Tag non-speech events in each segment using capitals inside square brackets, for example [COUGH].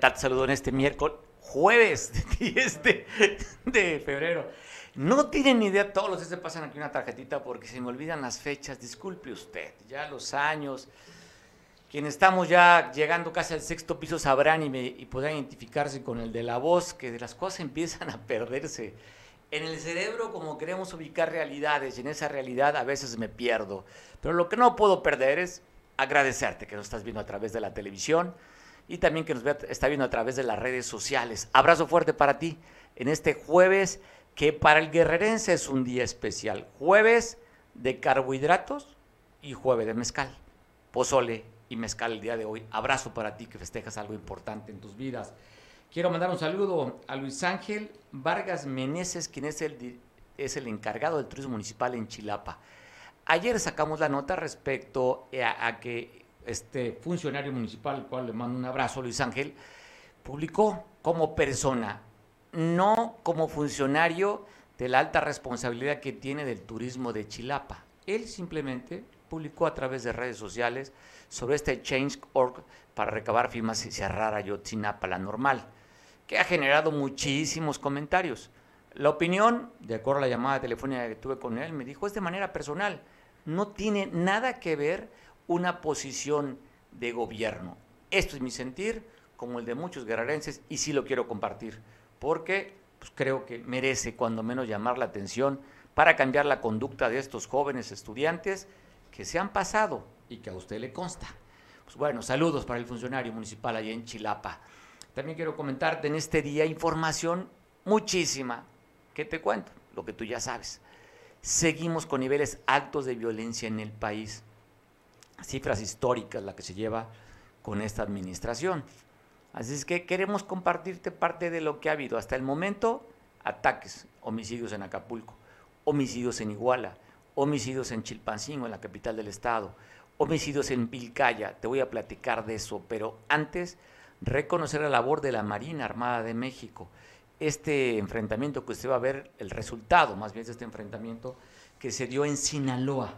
tal? Te saludo en este miércoles, jueves 10 de, de febrero. No tienen ni idea, todos los días se pasan aquí una tarjetita porque se me olvidan las fechas. Disculpe usted, ya los años. Quienes estamos ya llegando casi al sexto piso sabrán y, me, y podrán identificarse con el de la voz, que de las cosas [LAUGHS] empiezan a perderse. En el cerebro, como queremos ubicar realidades, y en esa realidad a veces me pierdo. Pero lo que no puedo perder es agradecerte que nos estás viendo a través de la televisión y también que nos está viendo a través de las redes sociales. Abrazo fuerte para ti en este jueves, que para el guerrerense es un día especial. Jueves de carbohidratos y jueves de mezcal. Pozole y mezcal el día de hoy. Abrazo para ti que festejas algo importante en tus vidas. Quiero mandar un saludo a Luis Ángel Vargas Meneses, quien es el, es el encargado del turismo municipal en Chilapa. Ayer sacamos la nota respecto a, a que este funcionario municipal, al cual le mando un abrazo, Luis Ángel, publicó como persona, no como funcionario de la alta responsabilidad que tiene del turismo de Chilapa. Él simplemente publicó a través de redes sociales sobre este Change.org para recabar firmas y cerrar Ayotzinapa, la normal, que ha generado muchísimos comentarios. La opinión, de acuerdo a la llamada telefónica que tuve con él, me dijo es de manera personal, no tiene nada que ver una posición de gobierno. Esto es mi sentir, como el de muchos guerrerenses, y sí lo quiero compartir, porque pues, creo que merece cuando menos llamar la atención para cambiar la conducta de estos jóvenes estudiantes que se han pasado y que a usted le consta. Pues bueno, saludos para el funcionario municipal allá en Chilapa. También quiero comentarte en este día información muchísima que te cuento, lo que tú ya sabes. Seguimos con niveles altos de violencia en el país. Cifras históricas la que se lleva con esta administración. Así es que queremos compartirte parte de lo que ha habido hasta el momento. Ataques, homicidios en Acapulco, homicidios en Iguala, homicidios en Chilpancingo, en la capital del estado, homicidios en Pilcaya, te voy a platicar de eso, pero antes reconocer la labor de la Marina Armada de México. Este enfrentamiento que usted va a ver, el resultado más bien de este enfrentamiento que se dio en Sinaloa.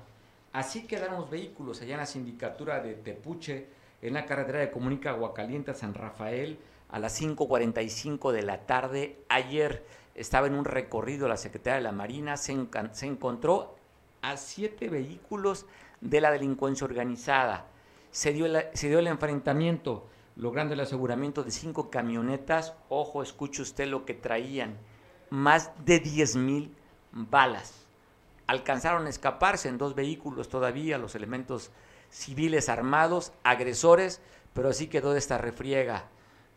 Así quedaron los vehículos allá en la sindicatura de Tepuche, en la carretera de Comunica Aguacaliente a San Rafael, a las 5.45 de la tarde. Ayer estaba en un recorrido la Secretaría de la Marina, se, se encontró a siete vehículos de la delincuencia organizada. Se dio, se dio el enfrentamiento, logrando el aseguramiento de cinco camionetas. Ojo, escuche usted lo que traían. Más de 10 mil balas. Alcanzaron a escaparse en dos vehículos todavía los elementos civiles armados, agresores, pero así quedó esta refriega.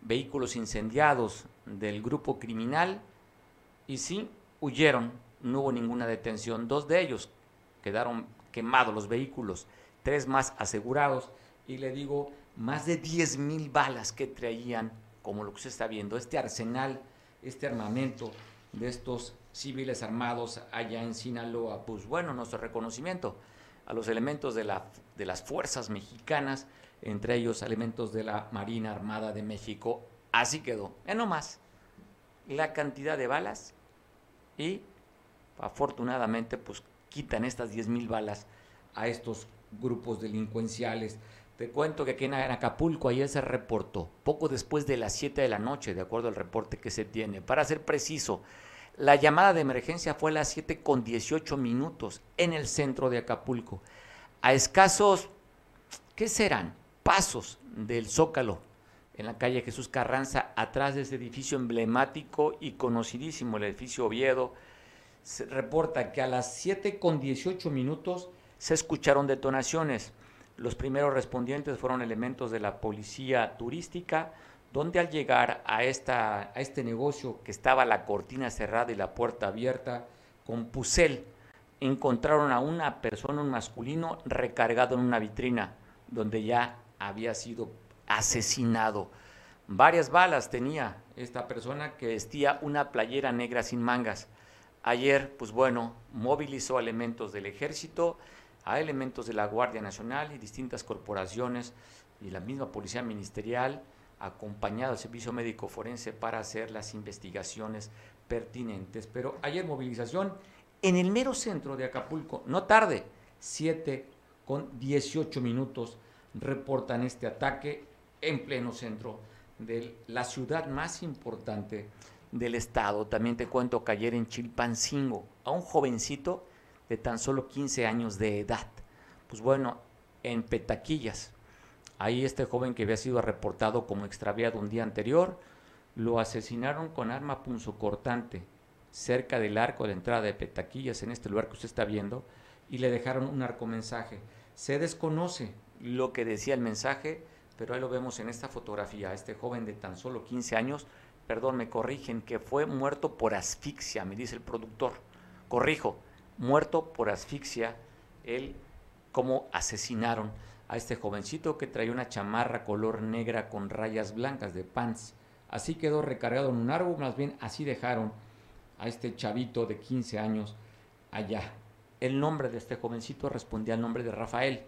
Vehículos incendiados del grupo criminal y sí, huyeron, no hubo ninguna detención. Dos de ellos quedaron quemados los vehículos, tres más asegurados y le digo, más de 10 mil balas que traían, como lo que usted está viendo, este arsenal, este armamento de estos civiles armados allá en Sinaloa. Pues bueno, nuestro reconocimiento a los elementos de, la, de las fuerzas mexicanas, entre ellos elementos de la Marina Armada de México. Así quedó. No más, la cantidad de balas y afortunadamente pues quitan estas 10 mil balas a estos grupos delincuenciales. Te cuento que aquí en Acapulco ayer se reportó, poco después de las 7 de la noche, de acuerdo al reporte que se tiene. Para ser preciso, la llamada de emergencia fue a las 7 con 18 minutos en el centro de Acapulco. A escasos, ¿qué serán? Pasos del Zócalo, en la calle Jesús Carranza, atrás de ese edificio emblemático y conocidísimo, el edificio Oviedo, se reporta que a las 7 con 18 minutos se escucharon detonaciones. Los primeros respondientes fueron elementos de la policía turística, donde al llegar a, esta, a este negocio que estaba la cortina cerrada y la puerta abierta con pusel, encontraron a una persona, un masculino, recargado en una vitrina, donde ya había sido asesinado. Varias balas tenía esta persona que vestía una playera negra sin mangas. Ayer, pues bueno, movilizó elementos del ejército, a elementos de la Guardia Nacional y distintas corporaciones y la misma Policía Ministerial, acompañado al Servicio Médico Forense para hacer las investigaciones pertinentes. Pero ayer movilización en el mero centro de Acapulco, no tarde, 7 con 18 minutos reportan este ataque en pleno centro de la ciudad más importante del estado. También te cuento que ayer en Chilpancingo, a un jovencito de tan solo 15 años de edad. Pues bueno, en Petaquillas, ahí este joven que había sido reportado como extraviado un día anterior, lo asesinaron con arma punzocortante cerca del arco de entrada de Petaquillas, en este lugar que usted está viendo, y le dejaron un arcomensaje. Se desconoce lo que decía el mensaje, pero ahí lo vemos en esta fotografía, este joven de tan solo 15 años, perdón, me corrigen, que fue muerto por asfixia, me dice el productor. Corrijo, muerto por asfixia, él, cómo asesinaron a este jovencito que traía una chamarra color negra con rayas blancas de pants. Así quedó recargado en un árbol, más bien así dejaron a este chavito de 15 años allá. El nombre de este jovencito respondía al nombre de Rafael.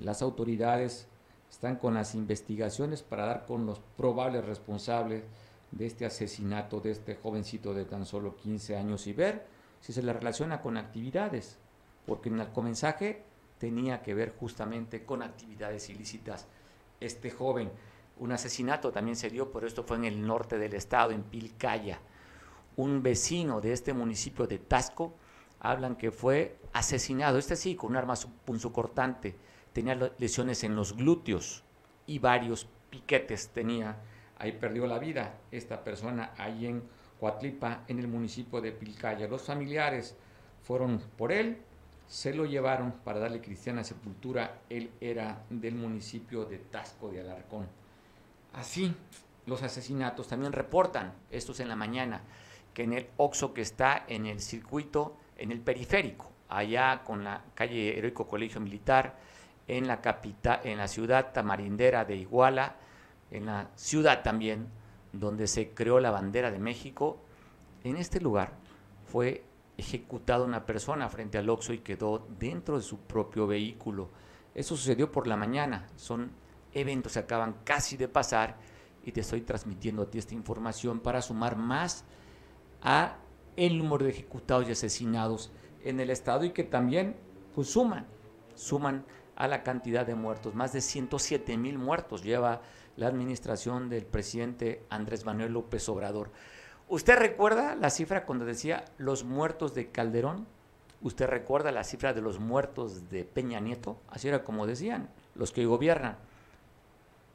Las autoridades están con las investigaciones para dar con los probables responsables de este asesinato de este jovencito de tan solo 15 años y ver si se le relaciona con actividades, porque en el comensaje tenía que ver justamente con actividades ilícitas. Este joven, un asesinato también se dio, pero esto fue en el norte del estado, en Pilcaya. Un vecino de este municipio de Tasco hablan que fue asesinado, este sí, con un arma punzocortante tenía lesiones en los glúteos y varios piquetes tenía. Ahí perdió la vida esta persona ahí en Coatlipa, en el municipio de Pilcaya. Los familiares fueron por él, se lo llevaron para darle cristiana sepultura. Él era del municipio de Tasco de Alarcón. Así, los asesinatos también reportan, estos en la mañana, que en el Oxo que está en el circuito, en el periférico, allá con la calle Heroico Colegio Militar, en la capital, en la ciudad tamarindera de Iguala, en la ciudad también donde se creó la bandera de México. En este lugar fue ejecutada una persona frente al Oxxo y quedó dentro de su propio vehículo. Eso sucedió por la mañana. Son eventos que acaban casi de pasar y te estoy transmitiendo a ti esta información para sumar más a el número de ejecutados y asesinados en el estado y que también pues suman, suman a la cantidad de muertos. Más de 107 mil muertos lleva la administración del presidente Andrés Manuel López Obrador. ¿Usted recuerda la cifra cuando decía los muertos de Calderón? ¿Usted recuerda la cifra de los muertos de Peña Nieto? Así era como decían los que gobiernan.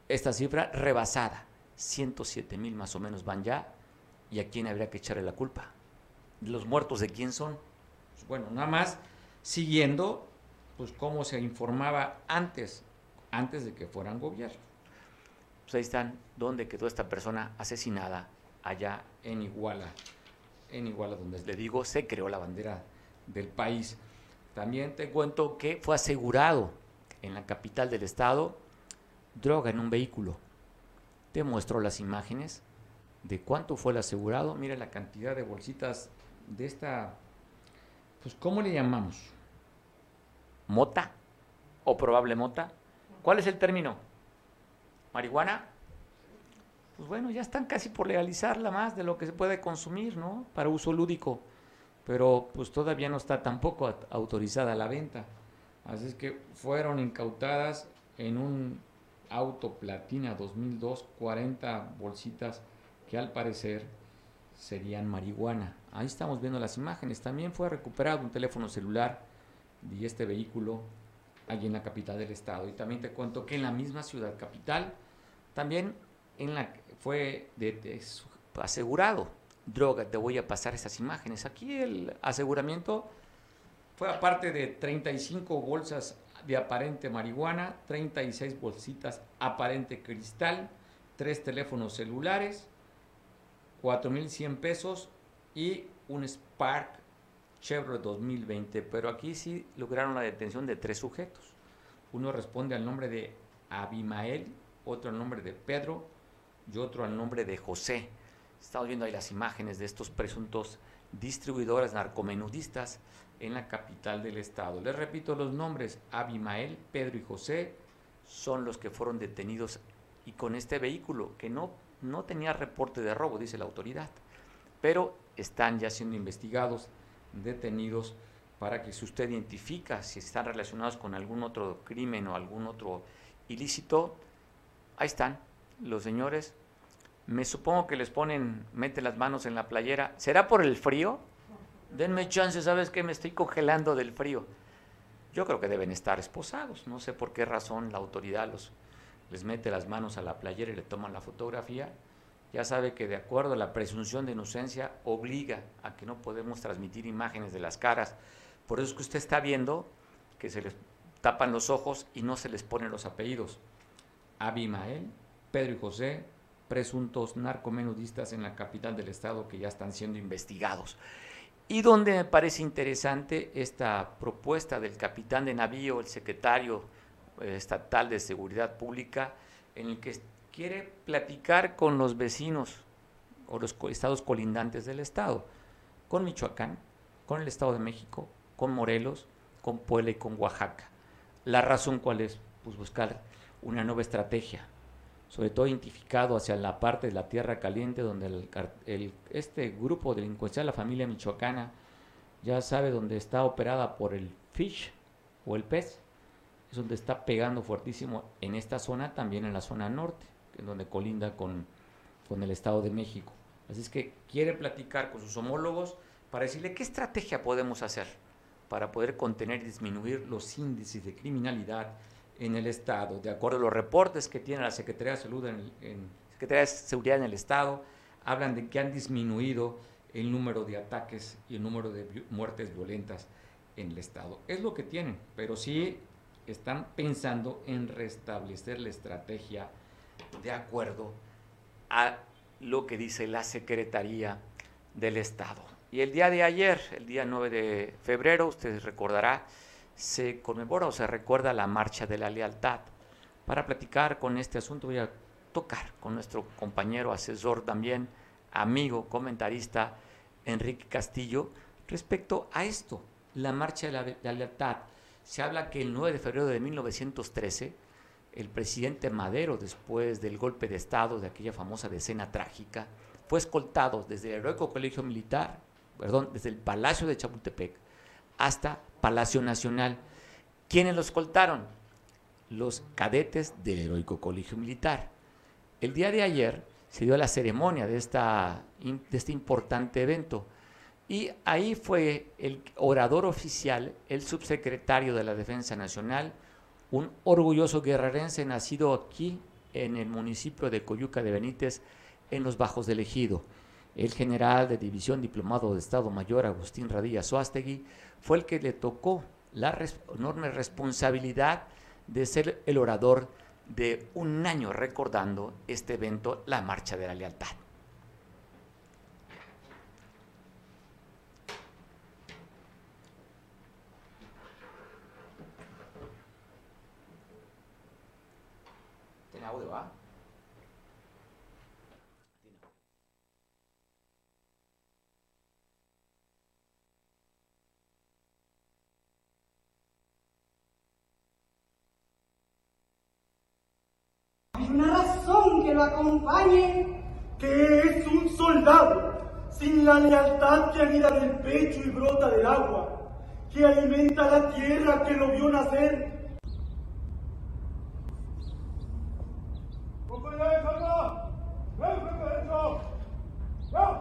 Esta cifra rebasada, 107 mil más o menos van ya. ¿Y a quién habría que echarle la culpa? ¿Los muertos de quién son? Pues bueno, nada más siguiendo pues cómo se informaba antes, antes de que fueran gobierno. Pues ahí están, donde quedó esta persona asesinada, allá en Iguala, en Iguala, donde le digo, se creó la bandera del país. También te cuento que fue asegurado en la capital del estado droga en un vehículo. Te muestro las imágenes de cuánto fue el asegurado. Mira la cantidad de bolsitas de esta, pues ¿cómo le llamamos? mota o probable mota. ¿Cuál es el término? ¿Marihuana? Pues bueno, ya están casi por legalizarla más de lo que se puede consumir, ¿no? Para uso lúdico. Pero pues todavía no está tampoco autorizada la venta. Así es que fueron incautadas en un auto platina 2002 40 bolsitas que al parecer serían marihuana. Ahí estamos viendo las imágenes. También fue recuperado un teléfono celular y este vehículo allí en la capital del estado. Y también te cuento que en la misma ciudad capital también en la, fue asegurado droga. Te voy a pasar esas imágenes. Aquí el aseguramiento fue aparte de 35 bolsas de aparente marihuana, 36 bolsitas aparente cristal, tres teléfonos celulares, 4.100 pesos y un Spark Chevrolet 2020, pero aquí sí lograron la detención de tres sujetos. Uno responde al nombre de Abimael, otro al nombre de Pedro y otro al nombre de José. Estamos viendo ahí las imágenes de estos presuntos distribuidores narcomenudistas en la capital del estado. Les repito los nombres, Abimael, Pedro y José son los que fueron detenidos y con este vehículo que no, no tenía reporte de robo, dice la autoridad, pero están ya siendo investigados detenidos para que si usted identifica si están relacionados con algún otro crimen o algún otro ilícito, ahí están, los señores, me supongo que les ponen, meten las manos en la playera. ¿Será por el frío? Denme chance, ¿sabes qué? Me estoy congelando del frío. Yo creo que deben estar esposados. No sé por qué razón la autoridad los, les mete las manos a la playera y le toman la fotografía. Ya sabe que de acuerdo a la presunción de inocencia obliga a que no podemos transmitir imágenes de las caras. Por eso es que usted está viendo que se les tapan los ojos y no se les ponen los apellidos. Abimael, Pedro y José, presuntos narcomenudistas en la capital del estado que ya están siendo investigados. Y donde me parece interesante esta propuesta del capitán de navío, el secretario eh, estatal de seguridad pública, en el que quiere platicar con los vecinos o los estados colindantes del estado, con Michoacán, con el Estado de México, con Morelos, con Puebla y con Oaxaca. La razón cuál es? Pues buscar una nueva estrategia, sobre todo identificado hacia la parte de la tierra caliente donde este grupo delincuencial, la familia michoacana, ya sabe dónde está operada por el fish o el pez, es donde está pegando fuertísimo en esta zona, también en la zona norte, en donde colinda con, con el Estado de México. Así es que quiere platicar con sus homólogos para decirle qué estrategia podemos hacer para poder contener y disminuir los índices de criminalidad en el Estado. De acuerdo a los reportes que tiene la Secretaría de Salud en, Secretaría de Seguridad en el Estado, hablan de que han disminuido el número de ataques y el número de muertes violentas en el Estado. Es lo que tienen, pero sí están pensando en restablecer la estrategia de acuerdo a lo que dice la Secretaría del Estado. Y el día de ayer, el día 9 de febrero, usted recordará, se conmemora o se recuerda la Marcha de la Lealtad. Para platicar con este asunto voy a tocar con nuestro compañero, asesor también, amigo, comentarista, Enrique Castillo, respecto a esto, la Marcha de la, de la Lealtad. Se habla que el 9 de febrero de 1913, el presidente Madero, después del golpe de Estado, de aquella famosa decena trágica, fue escoltado desde el heroico colegio militar, perdón, desde el Palacio de Chapultepec hasta Palacio Nacional. ¿Quiénes lo escoltaron? Los cadetes del Heroico Colegio Militar. El día de ayer se dio la ceremonia de, esta, de este importante evento y ahí fue el orador oficial, el subsecretario de la Defensa Nacional, un orgulloso guerrerense nacido aquí en el municipio de Coyuca de Benítez, en los Bajos del Ejido. El general de división diplomado de Estado Mayor, Agustín Radilla Suástegui, fue el que le tocó la enorme responsabilidad de ser el orador de un año recordando este evento, la Marcha de la Lealtad. ¿Tiene audio, ah? una razón que lo acompañe. Que es un soldado, sin la lealtad que anida del pecho y brota del agua, que alimenta la tierra que lo vio nacer. 各位乘客没有乘客人数到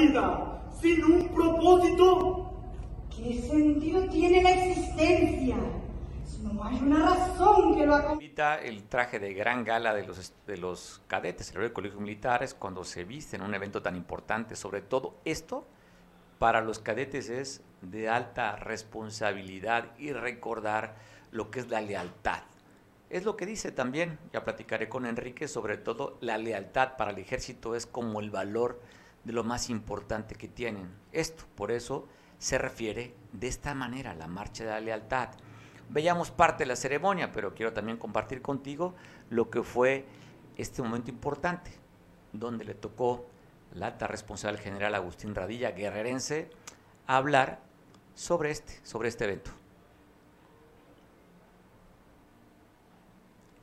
vida sin un propósito? ¿Qué sentido tiene la existencia? No hay una razón que lo acompañe. El traje de gran gala de los, de los cadetes, el colegio militares, cuando se viste en un evento tan importante, sobre todo esto, para los cadetes es de alta responsabilidad y recordar lo que es la lealtad. Es lo que dice también, ya platicaré con Enrique, sobre todo la lealtad para el ejército es como el valor de lo más importante que tienen. Esto, por eso, se refiere de esta manera, la marcha de la lealtad. Veíamos parte de la ceremonia, pero quiero también compartir contigo lo que fue este momento importante, donde le tocó la alta responsable general Agustín Radilla, guerrerense, hablar sobre este, sobre este evento.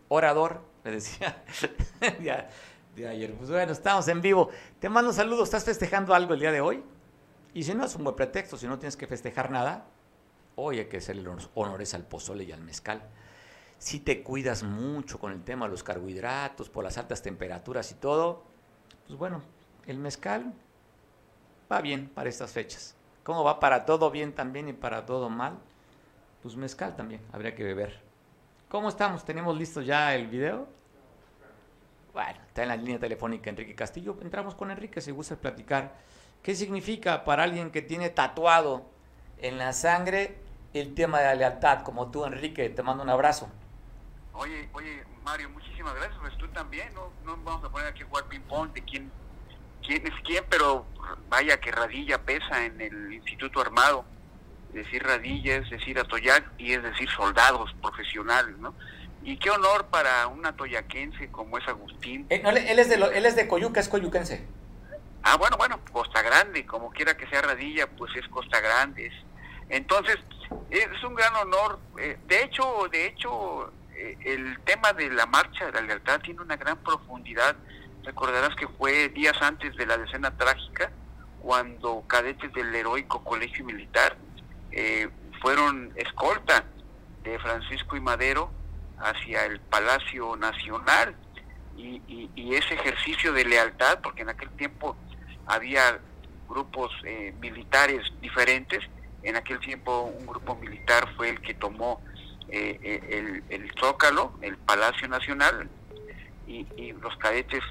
Orador, le decía [LAUGHS] de ayer. Pues bueno, estamos en vivo. Te mando saludos. ¿Estás festejando algo el día de hoy? Y si no, es un buen pretexto. Si no tienes que festejar nada, hoy hay que hacerle los honores al pozole y al mezcal. Si te cuidas mucho con el tema de los carbohidratos, por las altas temperaturas y todo, pues bueno, el mezcal va bien para estas fechas. ¿Cómo va para todo bien también y para todo mal? Pues mezcal también, habría que beber. ¿Cómo estamos? ¿Tenemos listo ya el video? Bueno, está en la línea telefónica Enrique Castillo. Entramos con Enrique si gusta platicar. ¿Qué significa para alguien que tiene tatuado en la sangre el tema de la lealtad? Como tú, Enrique, te mando un abrazo. Oye, oye, Mario, muchísimas gracias. Pues tú también, ¿no? No vamos a poner aquí a jugar ping-pong de quién, quién es quién, pero vaya que Radilla pesa en el Instituto Armado. Decir Radilla es decir Atoyac y es decir soldados profesionales, ¿no? Y qué honor para un atoyaquense como es Agustín. Eh, él, es de él es de Coyuca, es coyuquense. Ah, bueno, bueno, Costa Grande, como quiera que sea Radilla, pues es Costa Grande. Entonces, es un gran honor. Eh, de hecho, de hecho, eh, el tema de la marcha de la lealtad tiene una gran profundidad. Recordarás que fue días antes de la decena trágica, cuando cadetes del heroico colegio militar eh, fueron escolta de Francisco y Madero hacia el Palacio Nacional y, ese ejercicio de lealtad, porque en aquel tiempo había grupos eh, militares diferentes, en aquel tiempo un grupo militar fue el que tomó eh, eh, el, Zócalo, el Palacio Nacional, y, los cadetes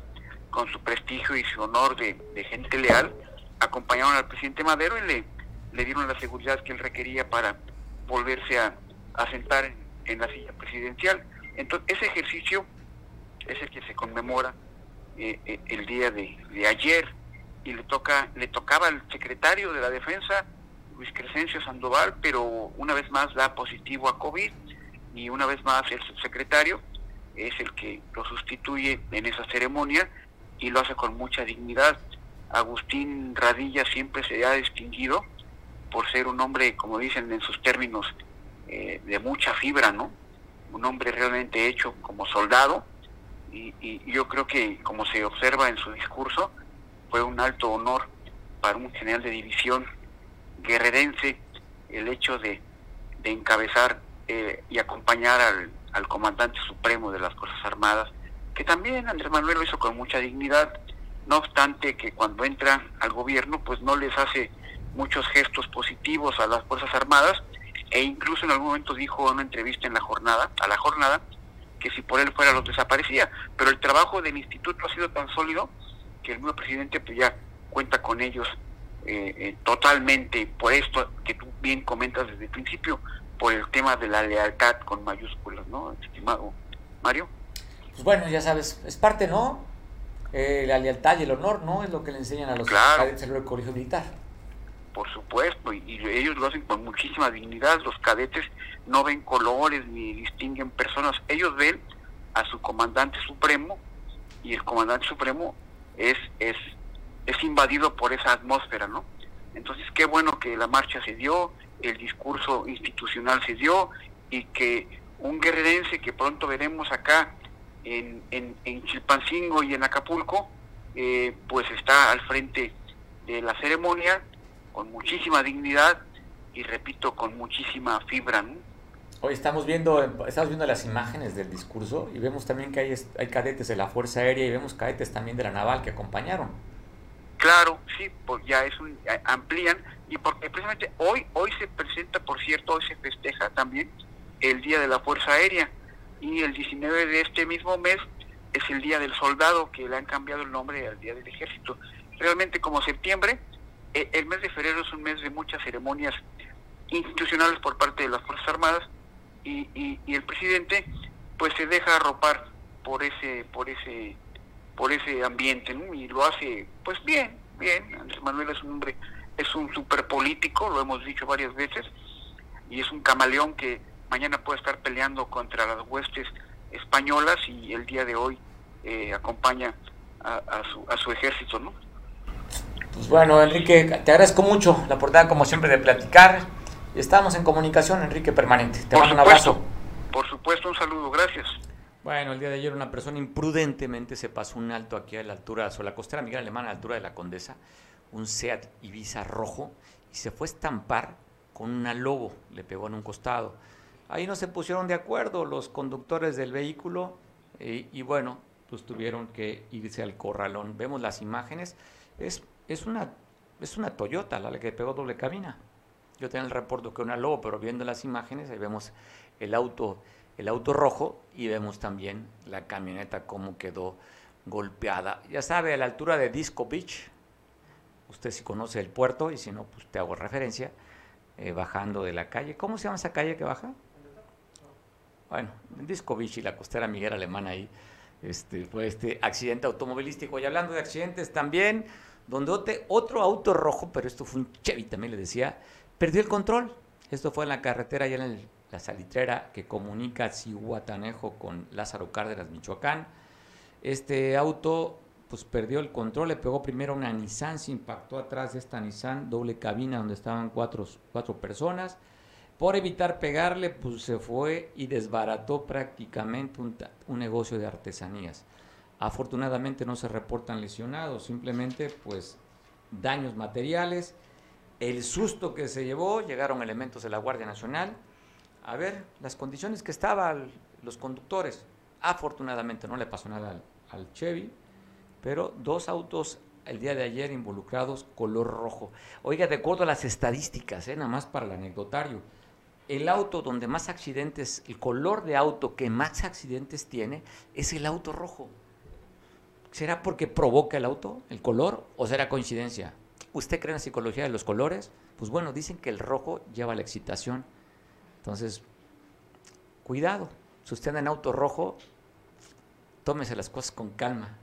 con su prestigio y su honor de, gente leal, acompañaron al presidente Madero y le, dieron la seguridad que él requería para volverse a, sentar en, la silla presidencial. Entonces, ese ejercicio es el que se conmemora eh, el día de, de, ayer y le toca le tocaba al secretario de la defensa Luis Crescencio Sandoval pero una vez más da positivo a COVID y una vez más el subsecretario es el que lo sustituye en esa ceremonia y lo hace con mucha dignidad. Agustín Radilla siempre se ha distinguido por ser un hombre, como dicen en sus términos, eh, de mucha fibra, ¿no? Un hombre realmente hecho como soldado y, yo creo que, como se observa en su discurso, fue un alto honor para un general de división guerrerense el hecho de, encabezar eh, y acompañar al, al, comandante supremo de las Fuerzas Armadas, que también Andrés Manuel lo hizo con mucha dignidad, no obstante que cuando entra al gobierno pues no les hace muchos gestos positivos a las Fuerzas Armadas e incluso en algún momento dijo en una entrevista en la jornada, a la jornada, que si por él fuera los desaparecía, pero el trabajo del instituto ha sido tan sólido que el nuevo presidente pues ya cuenta con ellos eh, eh, totalmente por esto que tú bien comentas desde el principio, por el tema de la lealtad con mayúsculas, ¿no, estimado Mario? Pues bueno, ya sabes, es parte, ¿no? Eh, la lealtad y el honor, ¿no? Es lo que le enseñan a los cadetes del colegio militar. Por supuesto, y, ellos lo hacen con muchísima dignidad. Los cadetes no ven colores ni distinguen personas. Ellos ven a su comandante supremo y el comandante supremo es, es, es invadido por esa atmósfera, ¿no? Entonces, qué bueno que la marcha se dio, el discurso institucional se dio y que un guerrerense que pronto veremos acá en, en, Chilpancingo y en Acapulco, eh, pues está al frente de la ceremonia con muchísima dignidad y repito, con muchísima fibra. Hoy estamos viendo, estamos viendo las imágenes del discurso y vemos también que hay, hay cadetes de la Fuerza Aérea y vemos cadetes también de la Naval que acompañaron. Claro, sí, pues ya es un, amplían y porque precisamente hoy hoy se presenta, por cierto, hoy se festeja también el Día de la Fuerza Aérea y el 19 de este mismo mes es el Día del Soldado, que le han cambiado el nombre al Día del Ejército. Realmente como septiembre, el mes de febrero es un mes de muchas ceremonias institucionales por parte de las Fuerzas Armadas y, y, el presidente pues se deja arropar por ese por ese por ese ambiente y lo hace pues bien bien Andrés Manuel es un hombre es un super político, lo hemos dicho varias veces, y es un camaleón que mañana puede estar peleando contra las huestes españolas y el día de hoy eh, acompaña a, su, a su ejército, ¿no? Pues bueno, Enrique, te agradezco mucho la oportunidad, como siempre, de platicar. Estamos en comunicación, Enrique, permanente. Te mando un abrazo. Por supuesto, un saludo, gracias. Bueno, el día de ayer una persona imprudentemente se pasó un alto aquí a la altura, sobre la costera Miguel Alemana, a la altura de la Condesa, un Seat Ibiza rojo, y se fue a estampar con una lobo, le pegó en un costado. Ahí no se pusieron de acuerdo los conductores del vehículo eh, y bueno, pues tuvieron que irse al corralón. Vemos las imágenes, es, es, una, es una Toyota la que pegó doble cabina. Yo tenía el reporte que una lobo, pero viendo las imágenes ahí vemos el auto, el auto rojo y vemos también la camioneta cómo quedó golpeada. Ya sabe, a la altura de Disco Beach, usted si conoce el puerto y si no, pues te hago referencia, eh, bajando de la calle. ¿Cómo se llama esa calle que baja? Bueno, en Disco Beach y la costera Miguel Alemana ahí, este, fue este accidente automovilístico. Y hablando de accidentes también, donde otro auto rojo, pero esto fue un Chevy también le decía, perdió el control. Esto fue en la carretera, allá en la salitrera que comunica Cihuatanejo con Lázaro Cárdenas, Michoacán. Este auto pues perdió el control, le pegó primero una Nissan, se impactó atrás de esta Nissan, doble cabina donde estaban cuatro, cuatro personas. Por evitar pegarle, pues se fue y desbarató prácticamente un, negocio de artesanías. Afortunadamente no se reportan lesionados, simplemente pues daños materiales. El susto que se llevó, llegaron elementos de la Guardia Nacional a ver las condiciones que estaban los conductores. Afortunadamente no le pasó nada al, Chevy, pero dos autos el día de ayer involucrados color rojo. Oiga, de acuerdo a las estadísticas, ¿eh? nada más para el anecdotario, el auto donde más accidentes, el color de auto que más accidentes tiene es el auto rojo. ¿Será porque provoca el auto, el color, o será coincidencia? ¿Usted cree en la psicología de los colores? Pues bueno, dicen que el rojo lleva la excitación. Entonces, cuidado. Si usted anda en auto rojo, tómese las cosas con calma.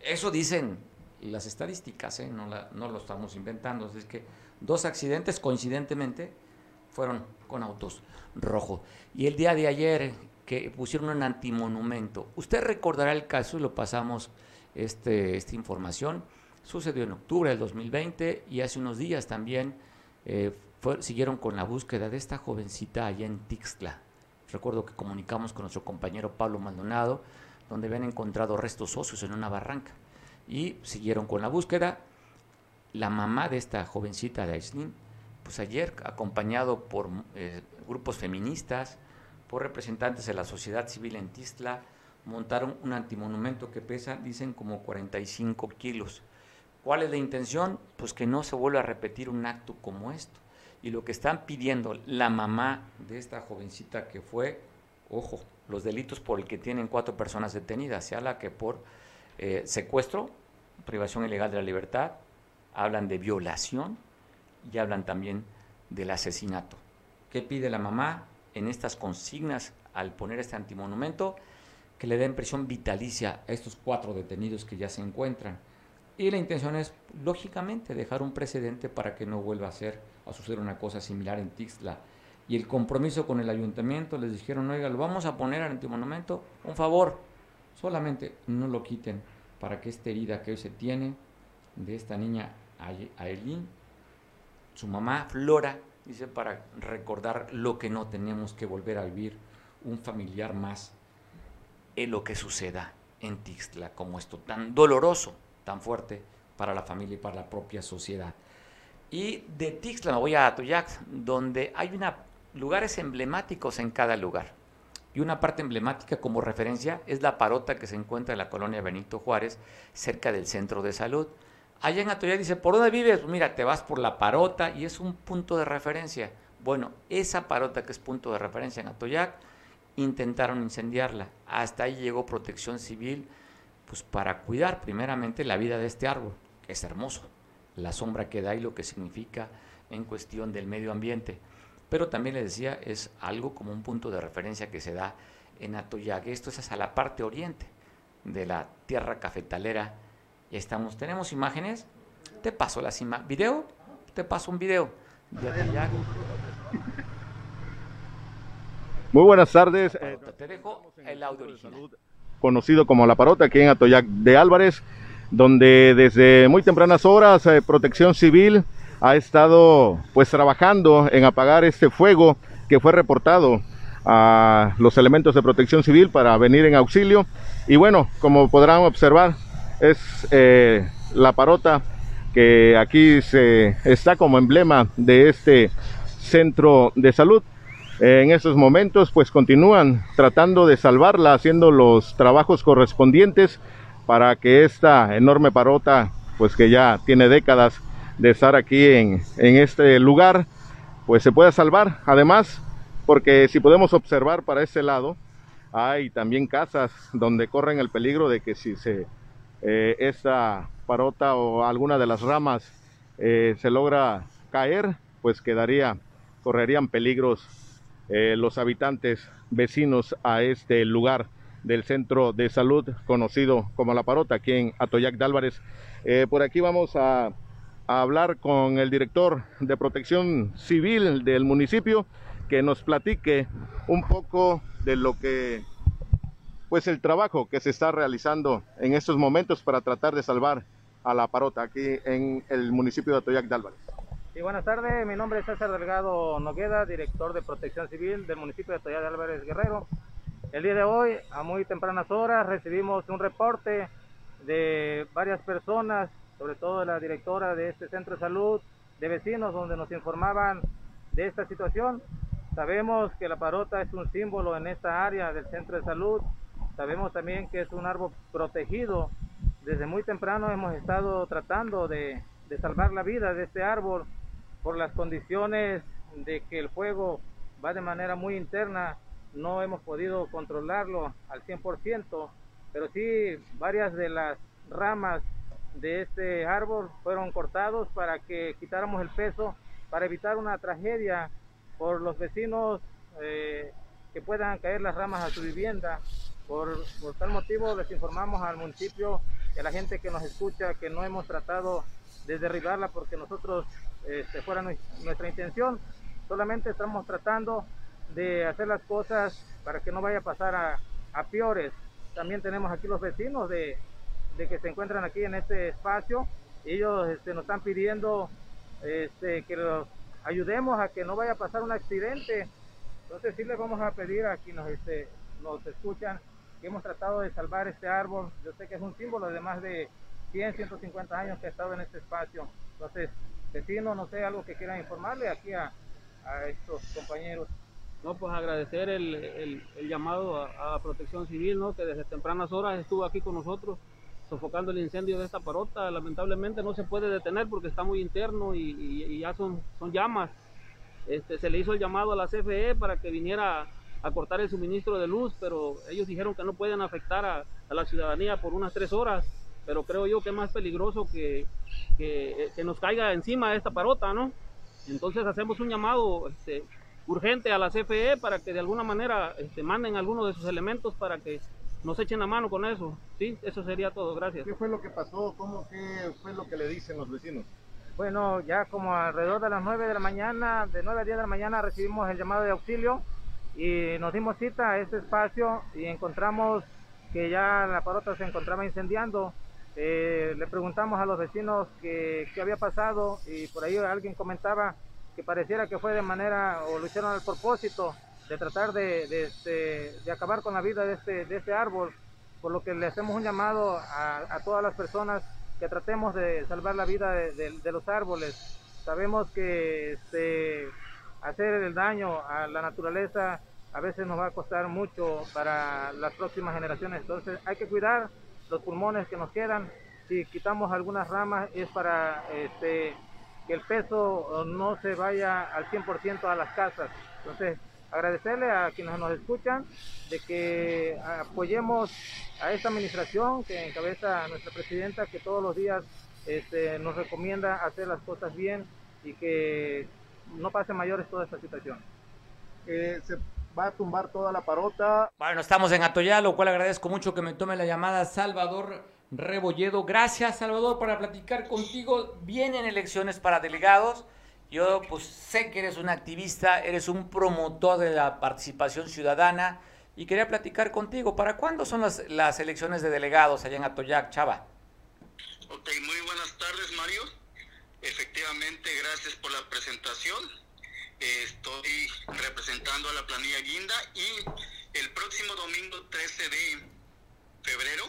Eso dicen las estadísticas, ¿eh? no, no lo estamos inventando. Es que dos accidentes coincidentemente fueron con autos rojos. Y el día de ayer que pusieron un antimonumento, usted recordará el caso y lo pasamos este, esta información, sucedió en octubre del 2020 y hace unos días también eh, siguieron con la búsqueda de esta jovencita allá en Tixtla. Recuerdo que comunicamos con nuestro compañero Pablo Maldonado, donde habían encontrado restos óseos en una barranca. Y siguieron con la búsqueda. La mamá de esta jovencita de Aislinn pues ayer, acompañado por eh, grupos feministas, por representantes de la sociedad civil en Tistla, montaron un antimonumento que pesa, dicen, como 45 kilos. ¿Cuál es la intención? Pues que no se vuelva a repetir un acto como esto. Y lo que están pidiendo la mamá de esta jovencita que fue, ojo, los delitos por el que tienen cuatro personas detenidas, se habla que por eh, secuestro, privación ilegal de la libertad, hablan de violación, y hablan también del asesinato. ¿Qué pide la mamá en estas consignas al poner este antimonumento? Que le den prisión vitalicia a estos cuatro detenidos que ya se encuentran. Y la intención es, lógicamente, dejar un precedente para que no vuelva a, ser, a suceder una cosa similar en Tixla. Y el compromiso con el ayuntamiento, les dijeron, oiga, lo vamos a poner al antimonumento, un favor, solamente no lo quiten para que esta herida que hoy se tiene de esta niña Ailín su mamá Flora, dice, para recordar lo que no tenemos que volver a vivir un familiar más en lo que suceda en Tixla, como esto tan doloroso, tan fuerte para la familia y para la propia sociedad. Y de Tixla me voy a Atoyac, donde hay lugares emblemáticos en cada lugar. Y una parte emblemática como referencia es la parota que se encuentra en la colonia Benito Juárez, cerca del centro de salud. Allá en Atoyac dice, ¿por dónde vives? Mira, te vas por la parota y es un punto de referencia. Bueno, esa parota que es punto de referencia en Atoyac, intentaron incendiarla. Hasta ahí llegó protección civil, pues para cuidar primeramente la vida de este árbol, que es hermoso, la sombra que da y lo que significa en cuestión del medio ambiente. Pero también le decía, es algo como un punto de referencia que se da en Atoyac. Esto es hasta la parte oriente de la tierra cafetalera ya estamos. ¿Tenemos imágenes? Te paso las imágenes. ¿Video? Te paso un video. Muy buenas tardes. Te dejo el audio original. Conocido como La Parota, aquí en Atoyac de Álvarez. donde desde muy tempranas horas eh, Protección Civil ha estado pues trabajando en apagar este fuego que fue reportado a los elementos de protección civil para venir en auxilio y bueno como podrán observar es eh, la parota que aquí se está como emblema de este centro de salud. En estos momentos pues continúan tratando de salvarla haciendo los trabajos correspondientes para que esta enorme parota pues que ya tiene décadas de estar aquí en, en este lugar pues se pueda salvar. Además porque si podemos observar para este lado hay también casas donde corren el peligro de que si se eh, esta parota o alguna de las ramas eh, se logra caer pues quedaría correrían peligros eh, los habitantes vecinos a este lugar del centro de salud conocido como La Parota aquí en Atoyac de Álvarez. Por aquí vamos a, hablar con el director de protección civil del municipio que nos platique un poco de lo que pues el trabajo que se está realizando en estos momentos para tratar de salvar a La Parota aquí en el municipio de Atoyac de Álvarez. Sí, buenas tardes, mi nombre es César Delgado Nogueda, director de Protección Civil del municipio de Toya de Álvarez Guerrero. El día de hoy, a muy tempranas horas, recibimos un reporte de varias personas, sobre todo la directora de este centro de salud, de vecinos, donde nos informaban de esta situación. Sabemos que la parota es un símbolo en esta área del centro de salud. Sabemos también que es un árbol protegido. Desde muy temprano hemos estado tratando de, salvar la vida de este árbol por las condiciones de que el fuego va de manera muy interna, no hemos podido controlarlo al 100%, pero sí varias de las ramas de este árbol fueron cortados para que quitáramos el peso, para evitar una tragedia por los vecinos eh, que puedan caer las ramas a su vivienda. Por, tal motivo les informamos al municipio y a la gente que nos escucha que no hemos tratado de derribarla porque nosotros este, fuera nuestra intención. Solamente estamos tratando de hacer las cosas para que no vaya a pasar a, a peores. También tenemos aquí los vecinos de, que se encuentran aquí en este espacio. Ellos este, nos están pidiendo este, que los ayudemos a que no vaya a pasar un accidente. Entonces sí les vamos a pedir a quienes nos escuchan que hemos tratado de salvar este árbol. Yo sé que es un símbolo de más de 100, 150 años que ha estado en este espacio. Entonces vecino, no sé, algo que quieran informarle aquí a, estos compañeros. No, pues agradecer el, el, llamado a, a, Protección Civil, ¿no? que desde tempranas horas estuvo aquí con nosotros sofocando el incendio de esta parota. Lamentablemente no se puede detener porque está muy interno y, y, y ya son, son llamas. Este, se le hizo el llamado a la CFE para que viniera a cortar el suministro de luz, pero ellos dijeron que no pueden afectar a, a la ciudadanía por unas tres horas pero creo yo que es más peligroso que, que, que, nos caiga encima esta parota, ¿no? Entonces hacemos un llamado este, urgente a la CFE para que de alguna manera este, manden algunos de sus elementos para que nos echen la mano con eso. Sí, eso sería todo, gracias. ¿Qué fue lo que pasó? ¿Cómo qué fue lo que le dicen los vecinos? Bueno, ya como alrededor de las 9 de la mañana, de 9 a 10 de la mañana recibimos el llamado de auxilio y nos dimos cita a este espacio y encontramos que ya la parota se encontraba incendiando eh, le preguntamos a los vecinos qué había pasado y por ahí alguien comentaba que pareciera que fue de manera, o lo hicieron al propósito, de tratar de, de, este, de acabar con la vida de este, de este árbol, por lo que le hacemos un llamado a, a todas las personas que tratemos de salvar la vida de, de los árboles. Sabemos que este, hacer el daño a la naturaleza a veces nos va a costar mucho para las próximas generaciones, entonces hay que cuidar los pulmones que nos quedan. Si quitamos algunas ramas es para este, que el peso no se vaya al 100% a las casas. Entonces, agradecerle a quienes nos escuchan de que apoyemos a esta administración que encabeza nuestra presidenta, que todos los días este, nos recomienda hacer las cosas bien y que no pase mayores toda esta situación. Eh, se va a tumbar toda la parota. Bueno, estamos en Atoyá, lo cual agradezco mucho que me tome la llamada Salvador Rebolledo. Gracias, Salvador, para platicar contigo. Vienen elecciones para delegados. Yo pues sé que eres un activista, eres un promotor de la participación ciudadana y quería platicar contigo. ¿Para cuándo son las, las elecciones de delegados allá en Atoyac, Chava? Ok, muy buenas tardes, Mario. Efectivamente, gracias por la presentación. estoy representando a la planilla Guinda y el próximo domingo 13 de febrero,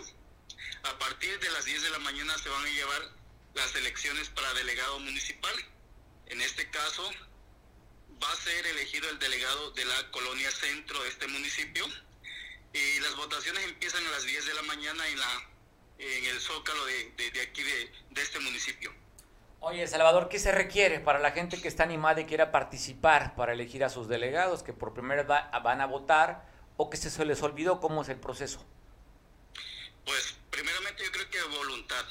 a partir de las 10 de la mañana se van a llevar las elecciones para delegado municipal. En este caso, va a ser elegido el delegado de la colonia centro de este municipio y las votaciones empiezan a las 10 de la mañana en, la, en el zócalo de, de, aquí de, de, este municipio. Oye, Salvador, ¿qué se requiere para la gente que está animada y quiera participar para elegir a sus delegados, que por primera vez van a votar o que se les olvidó cómo es el proceso? Pues primeramente yo creo que voluntad.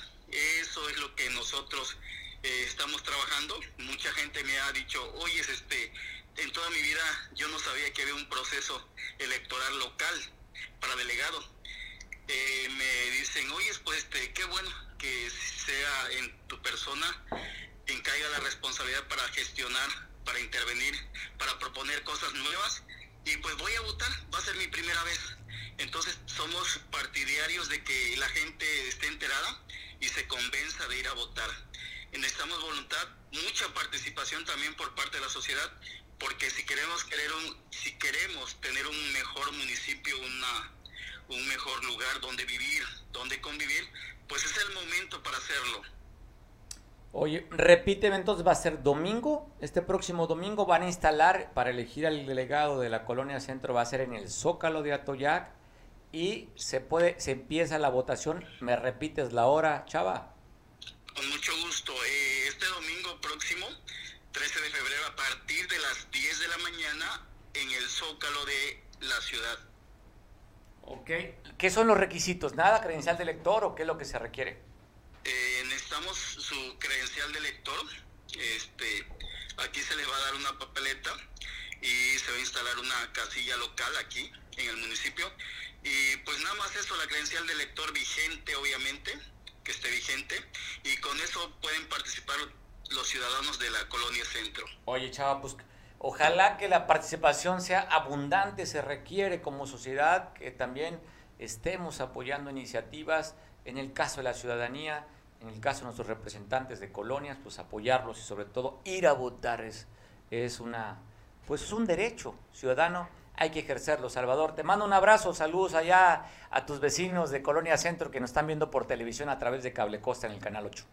Eso es lo que nosotros eh, estamos trabajando. Mucha gente me ha dicho, oye, este, en toda mi vida yo no sabía que había un proceso electoral local para delegado. Eh, me dicen, oye, pues este, qué bueno que sea en tu persona quien caiga la responsabilidad para gestionar, para intervenir, para proponer cosas nuevas. Y pues voy a votar, va a ser mi primera vez. Entonces somos partidarios de que la gente esté enterada y se convenza de ir a votar necesitamos voluntad, mucha participación también por parte de la sociedad, porque si queremos querer un, si queremos tener un mejor municipio, una, un mejor lugar donde vivir, donde convivir, pues es el momento para hacerlo. Oye, repíteme entonces, va a ser domingo, este próximo domingo van a instalar para elegir al delegado de la colonia centro, va a ser en el Zócalo de Atoyac y se puede, se empieza la votación, me repites la hora, Chava. Con mucho gusto. Eh, este domingo próximo, 13 de febrero, a partir de las 10 de la mañana, en el Zócalo de la ciudad. Ok. ¿Qué son los requisitos? ¿Nada credencial de lector o qué es lo que se requiere? Eh, necesitamos su credencial de lector. Este, aquí se les va a dar una papeleta y se va a instalar una casilla local aquí en el municipio. Y pues nada más eso, la credencial de lector vigente, obviamente que esté vigente y con eso pueden participar los ciudadanos de la colonia centro. Oye, chava, pues ojalá que la participación sea abundante, se requiere como sociedad que también estemos apoyando iniciativas, en el caso de la ciudadanía, en el caso de nuestros representantes de colonias, pues apoyarlos y sobre todo ir a votar es, una, pues es un derecho ciudadano hay que ejercerlo. Salvador, te mando un abrazo, saludos allá a tus vecinos de Colonia Centro que nos están viendo por televisión a través de Cable Costa en el Canal 8.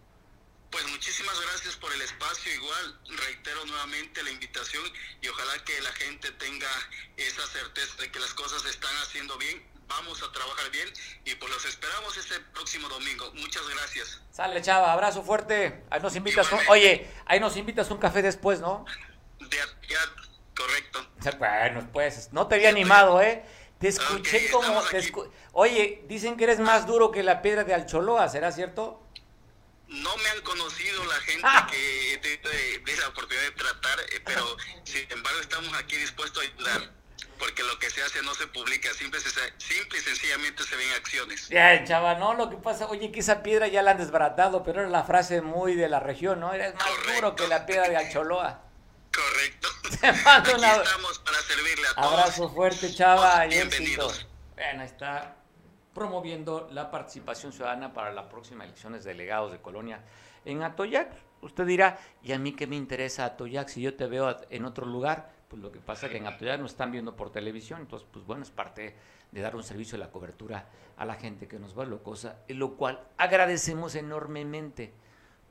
Pues muchísimas gracias por el espacio. Igual reitero nuevamente la invitación y ojalá que la gente tenga esa certeza de que las cosas se están haciendo bien. Vamos a trabajar bien y pues los esperamos este próximo domingo. Muchas gracias. Sale, chava, abrazo fuerte. Ahí nos invitas, oye, ahí nos invitas un café después, ¿no? De, Correcto. Bueno, pues no te había animado, ¿eh? Te escuché como... Oye, dicen que eres más duro que la piedra de Alcholoa, ¿será cierto? No me han conocido la gente ah. que de, la oportunidad de tratar, eh, pero sin embargo estamos aquí dispuestos a ayudar, porque lo que se hace no se publica, simple, simple y sencillamente se ven acciones. Ya, chaval, no, lo que pasa, oye, que esa piedra ya la han desbaratado, pero era la frase muy de la región, ¿no? Eres más duro que la piedra de Alcholoa. Correcto. [LAUGHS] Aquí estamos para servirle a todos. Abrazo fuerte, chava. Bienvenidos. Bueno, está promoviendo la participación ciudadana para las próximas elecciones de delegados de Colonia en Atoyac. Usted dirá, ¿y a mí qué me interesa Atoyac si yo te veo en otro lugar? Pues lo que pasa es que en Atoyac nos están viendo por televisión, entonces, pues bueno, es parte de dar un servicio de la cobertura a la gente que nos va lo cosa, lo cual agradecemos enormemente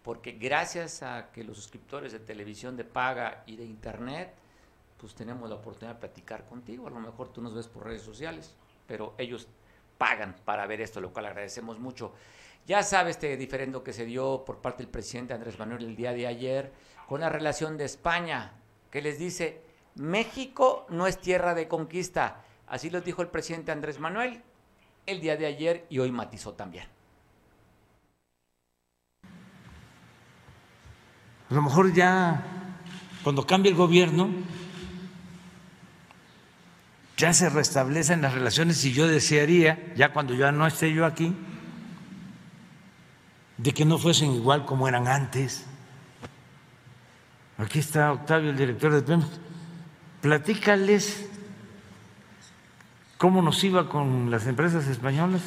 porque gracias a que los suscriptores de televisión de paga y de internet, pues tenemos la oportunidad de platicar contigo. A lo mejor tú nos ves por redes sociales, pero ellos pagan para ver esto, lo cual agradecemos mucho. Ya sabes este diferendo que se dio por parte del presidente Andrés Manuel el día de ayer con la relación de España, que les dice, México no es tierra de conquista. Así lo dijo el presidente Andrés Manuel el día de ayer y hoy matizó también. A lo mejor ya cuando cambie el gobierno ya se restablecen las relaciones y yo desearía, ya cuando ya no esté yo aquí, de que no fuesen igual como eran antes. Aquí está Octavio, el director de Pemex. Platícales cómo nos iba con las empresas españolas.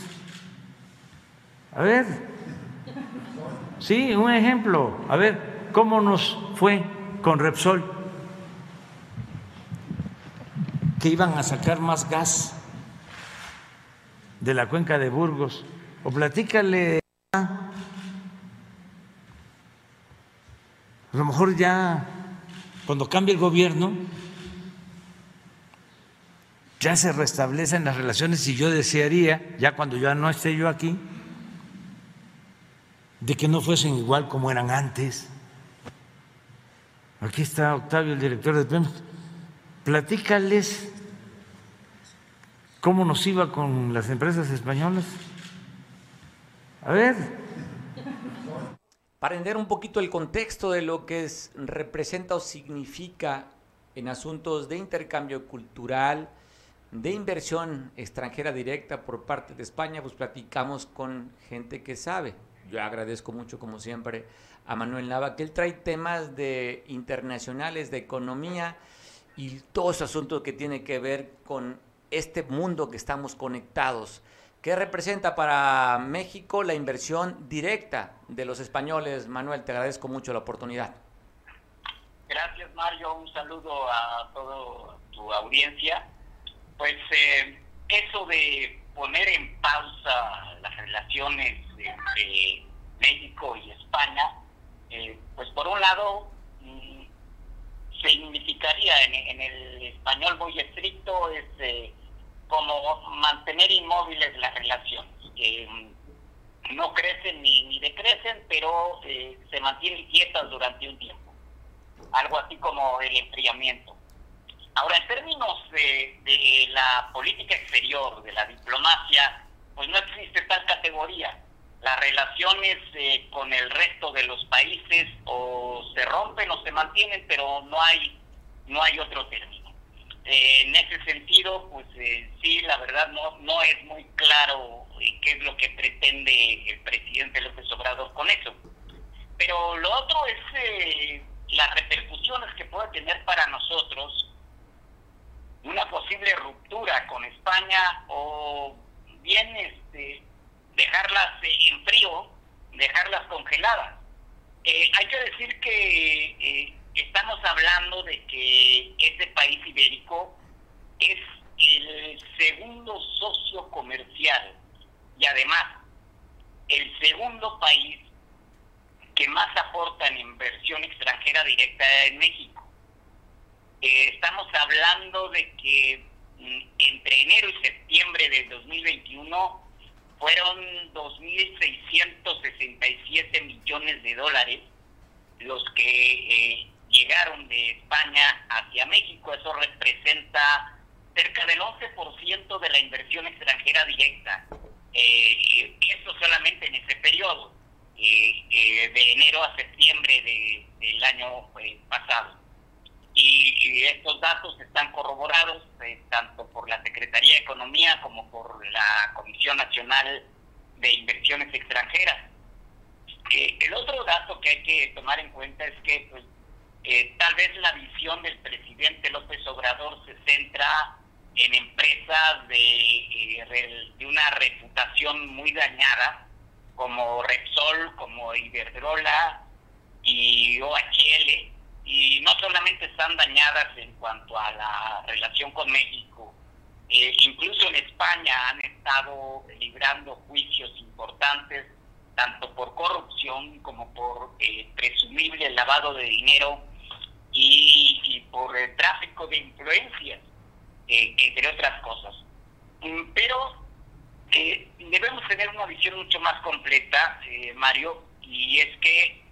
A ver. Sí, un ejemplo. A ver, ¿cómo nos fue con Repsol? Que iban a sacar más gas de la cuenca de Burgos. O platícale. A lo mejor ya cuando cambie el gobierno ya se restablecen las relaciones y yo desearía, ya cuando ya no esté yo aquí, de que no fuesen igual como eran antes. Aquí está Octavio, el director de Pemex. Platícales cómo nos iba con las empresas españolas. A ver. Para entender un poquito el contexto de lo que es, representa o significa en asuntos de intercambio cultural, de inversión extranjera directa por parte de España, pues platicamos con gente que sabe. Yo agradezco mucho, como siempre, a Manuel Nava, que él trae temas de internacionales, de economía y todo ese asunto que tiene que ver con este mundo que estamos conectados. ¿Qué representa para México la inversión directa de los españoles? Manuel, te agradezco mucho la oportunidad. Gracias, Mario. Un saludo a toda tu audiencia. Pues eh, eso de poner en pausa las relaciones entre México y España, eh, pues por un lado mm, significaría en, el español muy estricto es eh, como mantener inmóviles las relaciones, que mm, no crecen ni, ni decrecen, pero se mantienen quietas durante un tiempo. Algo así como el enfriamiento. Ahora, en términos de, la política exterior, de la diplomacia, pues no existe tal categoría. Las relaciones eh, con el resto de los países o se rompen o se mantienen, pero no hay, no hay otro término. Eh, en ese sentido, pues eh, sí, la verdad no, no es muy claro qué es lo que pretende el presidente López Obrador con eso. Pero lo otro es las repercusiones que puede tener para nosotros una posible ruptura con España o bien este, dejarlas en frío, dejarlas congeladas. Eh, hay que decir que eh, estamos hablando de que este país ibérico es el segundo socio comercial y además el segundo país que más aporta en inversión extranjera directa en México estamos hablando de que mm, entre enero y septiembre del 2021 fueron 2.667 millones de dólares los que eh, llegaron de España hacia México. Eso representa cerca del 11% de la inversión extranjera directa. Eh, eso solamente en ese periodo, eh, de enero a septiembre del año pasado y, estos datos están corroborados eh, tanto por la Secretaría de Economía como por la Comisión Nacional de Inversiones Extranjeras. Eh, el otro dato que hay que tomar en cuenta es que pues, eh, tal vez la visión del presidente López Obrador se centra en empresas de, de una reputación muy dañada, como Repsol, como Iberdrola y OHL, y no solamente están dañadas en cuanto a la relación con México, eh, incluso en España han estado librando juicios importantes, tanto por corrupción como por eh, presumible lavado de dinero y, por el tráfico de influencias, eh, entre otras cosas. Mm, pero debemos tener una visión mucho más completa, Mario, y es que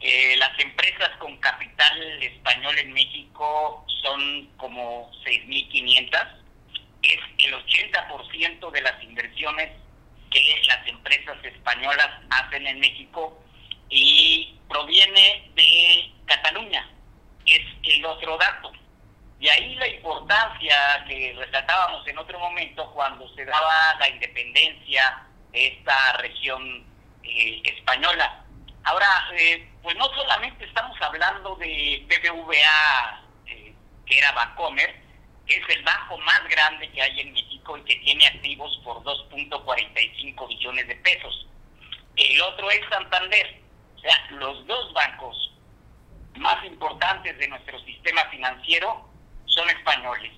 eh, las empresas con capital español en México son como 6.500. Es el 80% de las inversiones que las empresas españolas hacen en México y proviene de Cataluña. Es el otro dato. Y ahí la importancia que resaltábamos en otro momento cuando se daba la independencia de esta región eh, española. Ahora, eh, pues no solamente estamos hablando de BBVA, eh, que era Bancomer, que es el banco más grande que hay en México y que tiene activos por 2.45 billones de pesos. El otro es Santander, O sea, los dos bancos más importantes de nuestro sistema financiero son españoles.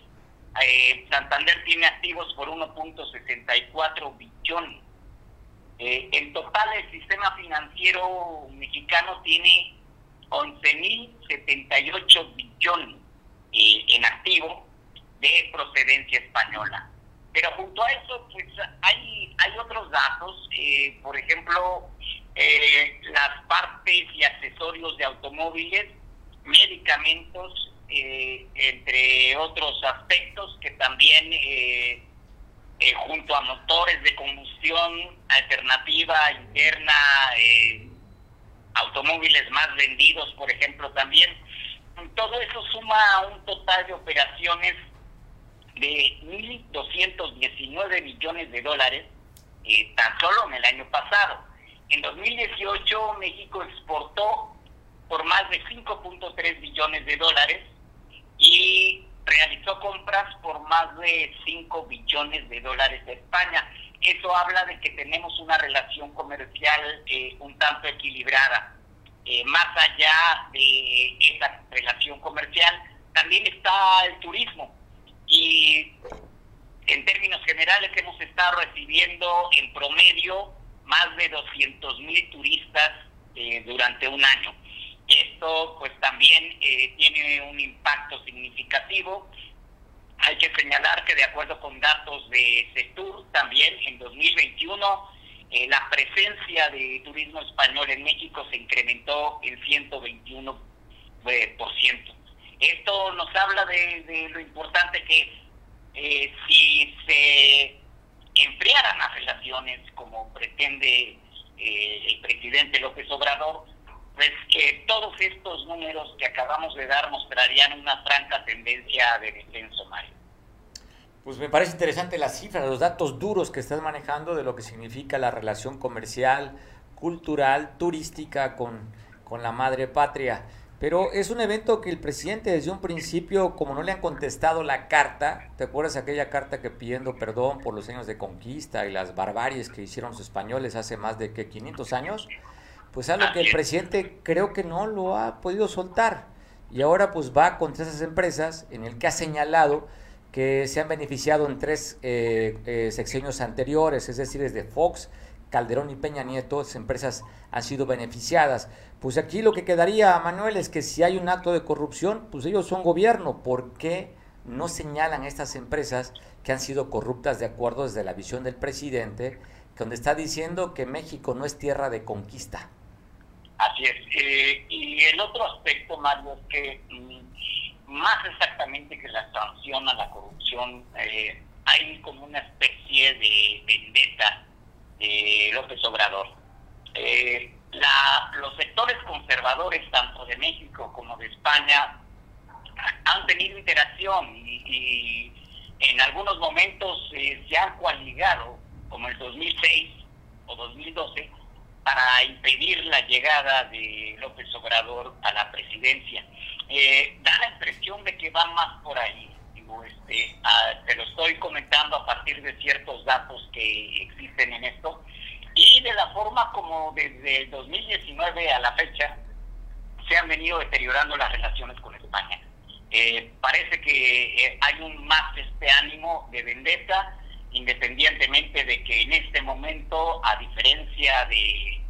Eh, Santander tiene activos por 1.64 billones. Eh, en total, el sistema financiero mexicano tiene 11.078 billones eh, en activo de procedencia española. Pero junto a eso, pues hay, hay otros datos, eh, por ejemplo, eh, las partes y accesorios de automóviles, medicamentos, eh, entre otros aspectos que también junto a motores de combustión alternativa interna, automóviles más vendidos, por ejemplo, también, todo eso suma a un total de operaciones de 1.219 millones de dólares eh, tan solo en el año pasado. En 2018 México exportó por más de 5.3 billones de dólares y realizó compras por más de 5 billones de dólares de España. Eso habla de que tenemos una relación comercial eh, un tanto equilibrada. Eh, más allá de esa relación comercial, también está el turismo y en términos generales hemos estado recibiendo en promedio más de 200 mil turistas eh, durante un año. Esto pues también eh, tiene un impacto significativo. Hay que señalar que de acuerdo con datos de CETUR, también en 2021 eh, la presencia de turismo español en México se incrementó en 121%. por ciento. Esto nos habla de, lo importante que es eh, si se enfriaran las relaciones como pretende eh, el presidente López Obrador, pues que todos estos números que acabamos de dar mostrarían una franca tendencia de descenso, Mario. Pues me parece interesante la cifra, los datos duros que estás manejando de lo que significa la relación comercial, cultural, turística con, con la madre patria. Pero es un evento que el presidente desde un principio, como no le han contestado la carta, ¿te acuerdas aquella carta que pidiendo perdón por los años de conquista y las barbaries que hicieron los españoles hace más de que 500 años? Pues algo que el presidente creo que no lo ha podido soltar. Y ahora pues va contra esas empresas en el que ha señalado que se han beneficiado en tres eh, eh, sexenios anteriores, es decir, desde Fox, Calderón y Peña Nieto, esas empresas han sido beneficiadas. Pues aquí lo que quedaría, Manuel, es que si hay un acto de corrupción, pues ellos son gobierno. ¿Por qué no señalan a estas empresas que han sido corruptas de acuerdo desde la visión del presidente, donde está diciendo que México no es tierra de conquista? Así es. Eh, y el otro aspecto, Mario, es que mm, más exactamente que la sanción a la corrupción, eh, hay como una especie de vendetta de López Obrador. Eh, los sectores conservadores, tanto de México como de España, han tenido interacción y, en algunos momentos eh, se han coaligado, como el 2006 o 2012, para impedir la llegada de López Obrador a la presidencia. Eh, da la impresión de que va más por ahí. Digo, este, te lo estoy comentando a partir de ciertos datos que existen en esto y de la forma como desde el 2019 a la fecha se han venido deteriorando las relaciones con España. Eh, parece que eh, hay un más este ánimo de vendetta, independientemente de que en este momento, a diferencia de,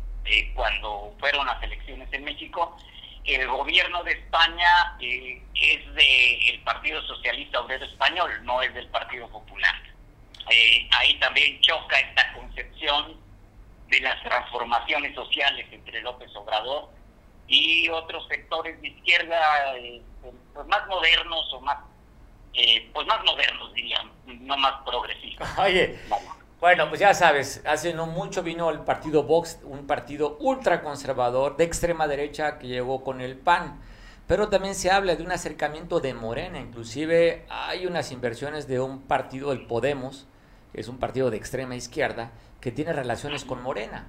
cuando fueron las elecciones en México, el gobierno de España eh, es del Partido Socialista Obrero Español, no es del Partido Popular. ahí también choca esta concepción de las transformaciones sociales entre López Obrador y otros sectores de izquierda eh, pues más modernos o más eh, pues más modernos diría no más progresistas [LAUGHS] oye bueno pues ya sabes hace no mucho vino el partido Vox un partido ultraconservador de extrema derecha que llegó con el PAN pero también se habla de un acercamiento de Morena inclusive hay unas inversiones de un partido el Podemos que es un partido de extrema izquierda que tiene relaciones con Morena.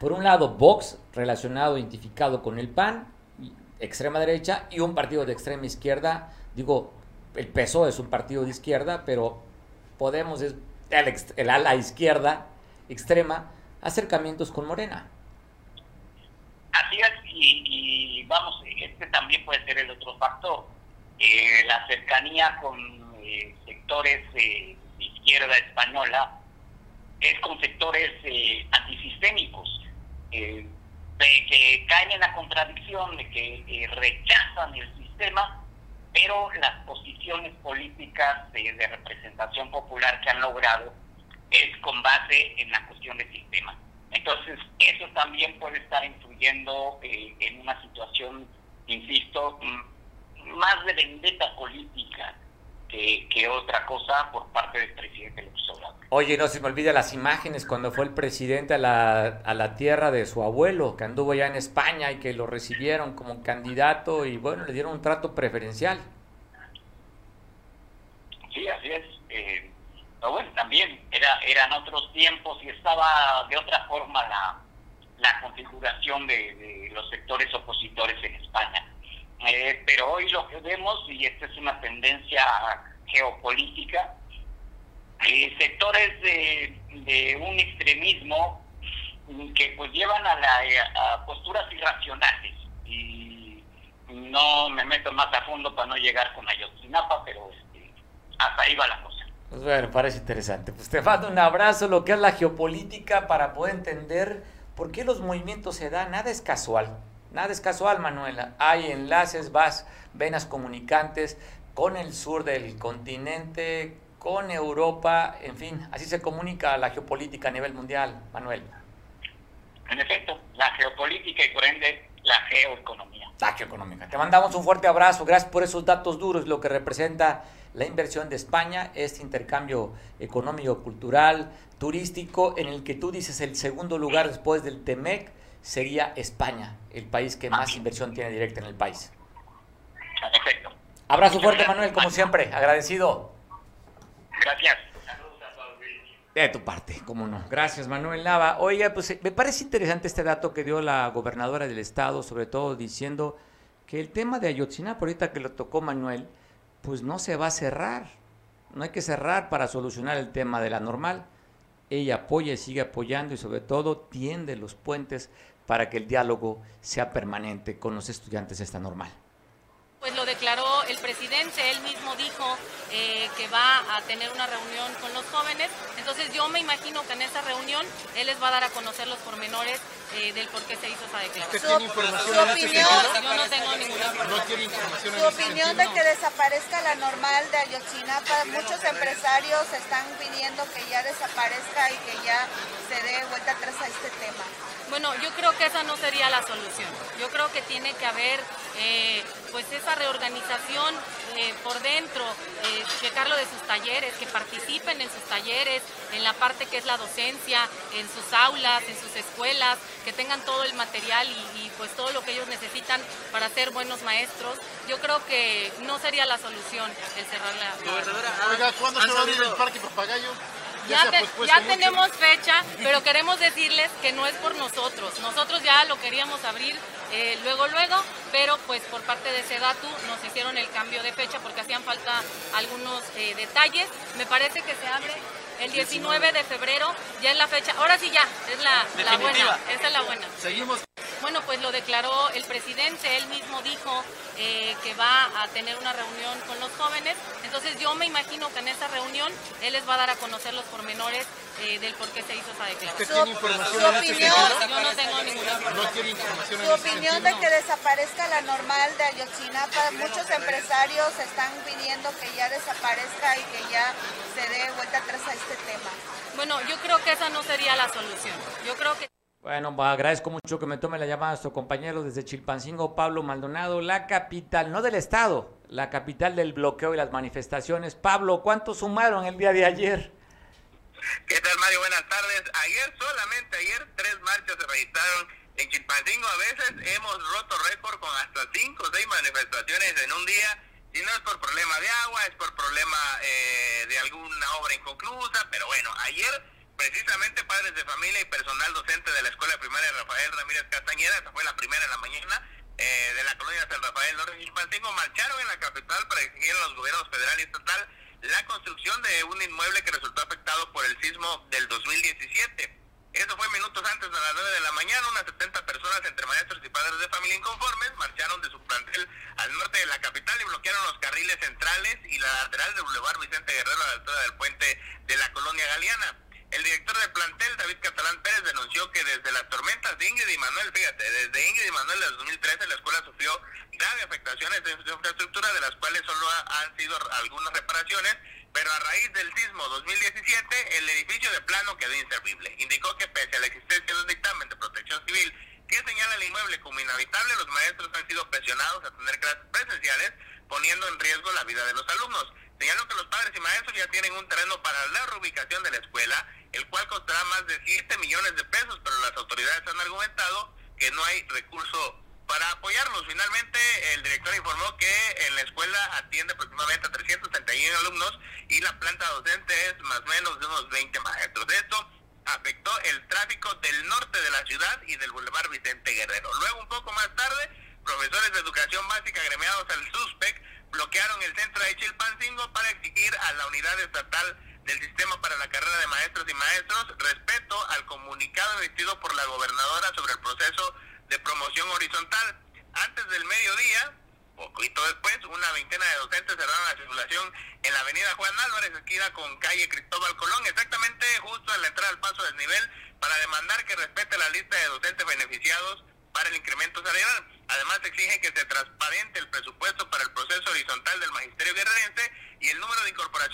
por un lado, Vox relacionado, identificado con el PAN, extrema derecha, y un partido de extrema izquierda. Digo, el PSOE es un partido de izquierda, pero Podemos es el, ala izquierda extrema, acercamientos con Morena. Así es, y, vamos, este también puede ser el otro factor. Eh, la cercanía con eh, sectores de izquierda española es con sectores antisistémicos, que caen en la contradicción de que rechazan el sistema, pero las posiciones políticas de representación popular que han logrado es con base en la cuestión del sistema. Entonces, eso también puede estar influyendo eh, en una situación, insisto, más de vendetta política que, que, otra cosa por parte del presidente López Obrador. Oye, no se me olvida las imágenes cuando fue el presidente a la, a la tierra de su abuelo, que anduvo ya en España y que lo recibieron como candidato y bueno, le dieron un trato preferencial. Sí, así es. Eh, pero bueno, también era, eran otros tiempos y estaba de otra forma la, la configuración de, los sectores opositores en España. Eh, pero hoy lo que vemos, y esta es una tendencia geopolítica, eh, sectores de, un extremismo que pues llevan a, la, posturas irracionales. Y no me meto más a fondo para no llegar con Ayotzinapa, pero este, hasta ahí va la cosa. Pues bueno, parece interesante. Pues te mando un abrazo, lo que es la geopolítica para poder entender por qué los movimientos se dan. Nada es casual, nada es casual, Manuela. Hay enlaces, vas, venas comunicantes con el sur del continente, con Europa, en fin, así se comunica la geopolítica a nivel mundial, Manuel. En efecto, la geopolítica y por ende la geoeconomía. La geoeconomía. Te mandamos un fuerte abrazo, gracias por esos datos duros, lo que representa la inversión de España, este intercambio económico, cultural, turístico, en el que tú dices el segundo lugar después del TEMEC sería España, el país que más inversión tiene directa en el país. Perfecto. Abrazo fuerte, Manuel, como siempre, agradecido. Gracias. De tu parte, cómo no. Gracias, Manuel Nava. Oiga, pues me parece interesante este dato que dio la gobernadora del estado, sobre todo diciendo que el tema de Ayotzinapa, ahorita que lo tocó Manuel, pues no se va a cerrar. No hay que cerrar para solucionar el tema de la normal. Ella apoya y sigue apoyando y sobre todo tiende los puentes para que el diálogo sea permanente con los estudiantes de esta normal. Pues lo declaró el presidente, él mismo dijo eh, que va a tener una reunión con los jóvenes, entonces yo me imagino que en esa reunión él les va a dar a conocer los pormenores eh, del por qué se hizo esa declaración. ¿Tiene información su opinión, yo no tengo ninguna información. ¿No tiene información Su opinión de que desaparezca la normal de Ayotzinapa, muchos empresarios están pidiendo que ya desaparezca y que ya se dé vuelta atrás a este tema. Bueno, yo creo que esa no sería la solución. Yo creo que tiene que haber eh, pues esa reorganización eh, por dentro, eh, checarlo de sus talleres, que participen en sus talleres, en la parte que es la docencia, en sus aulas, en sus escuelas, que tengan todo el material y, pues todo lo que ellos necesitan para ser buenos maestros. Yo creo que no sería la solución el cerrar la... Oiga, ¿cuándo se va a abrir el Parque Papagayo? Ya, ya tenemos fecha, pero [LAUGHS] queremos decirles que no es por nosotros. Nosotros ya lo queríamos abrir eh, luego, luego, pero pues por parte de Sedatu nos hicieron el cambio de fecha porque hacían falta algunos eh, detalles. Me parece que se abre el 19 de febrero, ya es la fecha. Ahora sí ya, es la, la buena, esa es la buena. Seguimos. Bueno, pues lo declaró el presidente, él mismo dijo eh, que va a tener una reunión con los jóvenes, entonces yo me imagino que en esa reunión él les va a dar a conocer los pormenores eh, del por qué se hizo esa declaración. ¿Usted tiene información opinión, Yo no tengo ninguna información. ¿No tiene información Su opinión de que desaparezca la normal de Ayotzinapa, muchos empresarios están pidiendo que ya desaparezca y que ya se dé vuelta atrás a este tema. Bueno, yo creo que esa no sería la solución. Yo creo que bueno, agradezco mucho que me tome la llamada a nuestro compañero desde Chilpancingo, Pablo Maldonado, la capital, no del estado, la capital del bloqueo y las manifestaciones. Pablo, ¿cuántos sumaron el día de ayer? ¿Qué tal, Mario? Buenas tardes. Ayer, solamente ayer, tres marchas se registraron en Chilpancingo. A veces hemos roto récord con hasta cinco o seis manifestaciones en un día. Y no es por problema de agua, es por problema eh, de alguna obra inconclusa. Pero bueno, ayer precisamente padres de familia y personal docente de la Escuela Primaria Rafael Ramírez Castañeda, esta fue la primera en la mañana, eh, de la colonia San Rafael Norte Chilpancingo, marcharon en la capital para exigir a los gobiernos federal y estatal la construcción de un inmueble que resultó afectado por el sismo del 2017. Eso fue minutos antes de las 9 de la mañana, unas 70 personas entre maestros y padres de familia inconformes marcharon de su plantel al norte de la capital y bloquearon los carriles centrales y la lateral del Boulevard Vicente Guerrero a la altura del puente de la colonia Galeana. El director del plantel, David Catalán Pérez, denunció que desde las tormentas de Ingrid y Manuel, fíjate, desde Ingrid y Manuel de 2013 la escuela sufrió graves afectaciones de infraestructura, de las cuales solo han sido algunas reparaciones, pero a raíz del sismo 2017 el edificio de plano quedó inservible. Indicó que pese a la existencia de un dictamen de protección civil que señala el inmueble como inhabitable, los maestros han sido presionados a tener clases presenciales, poniendo en riesgo la vida de los alumnos. Señaló que los padres y maestros ya tienen un terreno para la reubicación de la escuela, el cual costará más de 7 millones de pesos, pero las autoridades han argumentado que no hay recurso para apoyarlos. Finalmente, el director informó que en la escuela atiende aproximadamente a 331 alumnos y la planta docente es más o menos de unos 20 maestros. Esto afectó el tráfico del norte de la ciudad y del Boulevard Vicente Guerrero. Luego, un poco más tarde, profesores de educación básica agremiados al SUSPEC bloquearon el centro de Chilpancingo para exigir a la unidad estatal del sistema para la carrera de maestros y maestros respeto al comunicado emitido por la gobernadora sobre el proceso de promoción horizontal. Antes del mediodía, poquito después, una veintena de docentes cerraron la circulación en la avenida Juan Álvarez, esquina con calle Cristóbal Colón, exactamente justo en la entrada al paso del nivel, para demandar que respete la lista de docentes beneficiados para el incremento salarial. Además exigen que se transparente el presupuesto para el proceso horizontal del magisterio guerrerense y el